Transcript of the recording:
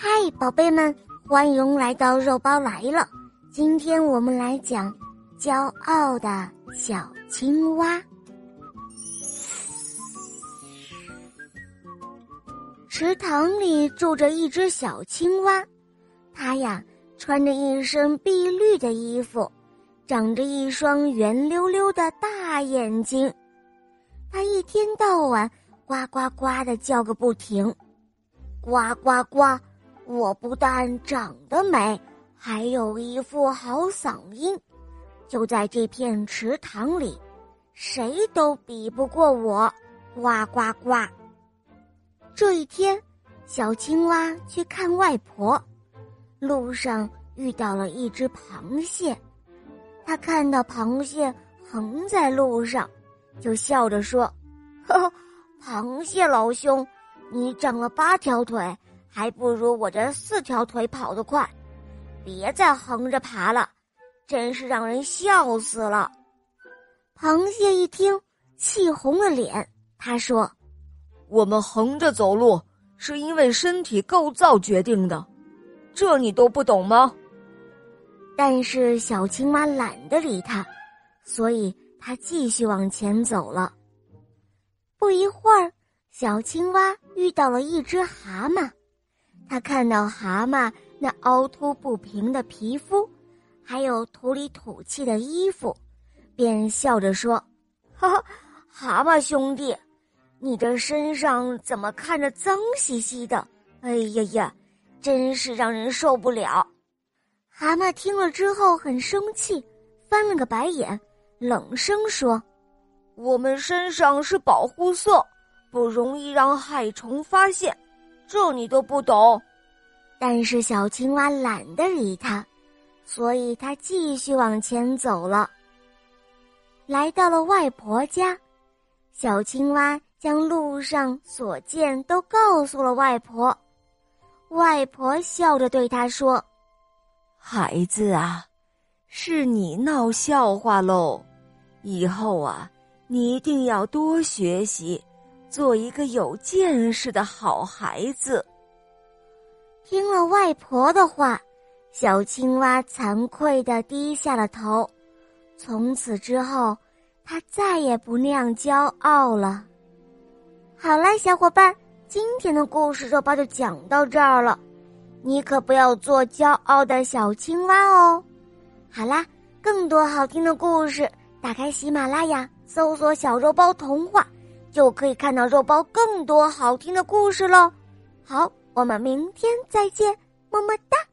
嗨，宝贝们，欢迎来到肉包来了。今天我们来讲骄傲的小青蛙。池塘里住着一只小青蛙，它呀穿着一身碧绿的衣服，长着一双圆溜溜的大眼睛。它一天到晚呱呱呱的叫个不停，呱呱呱！我不但长得美，还有一副好嗓音，就在这片池塘里，谁都比不过我！呱呱呱！这一天，小青蛙去看外婆，路上遇到了一只螃蟹，他看到螃蟹横在路上，就笑着说：“呵呵，螃蟹老兄，你长了八条腿。”还不如我这四条腿跑得快，别再横着爬了，真是让人笑死了。螃蟹一听，气红了脸，他说：“我们横着走路是因为身体构造决定的，这你都不懂吗？”但是小青蛙懒得理他，所以他继续往前走了。不一会儿，小青蛙遇到了一只蛤蟆。他看到蛤蟆那凹凸不平的皮肤，还有土里土气的衣服，便笑着说：“哈哈，蛤蟆兄弟，你这身上怎么看着脏兮兮的？哎呀呀，真是让人受不了！”蛤蟆听了之后很生气，翻了个白眼，冷声说：“我们身上是保护色，不容易让害虫发现。”这你都不懂，但是小青蛙懒得理他，所以他继续往前走了。来到了外婆家，小青蛙将路上所见都告诉了外婆。外婆笑着对他说：“孩子啊，是你闹笑话喽，以后啊，你一定要多学习。”做一个有见识的好孩子。听了外婆的话，小青蛙惭愧的低下了头。从此之后，它再也不那样骄傲了。好了，小伙伴，今天的故事肉包就讲到这儿了。你可不要做骄傲的小青蛙哦。好啦，更多好听的故事，打开喜马拉雅，搜索“小肉包童话”。就可以看到肉包更多好听的故事喽。好，我们明天再见，么么哒。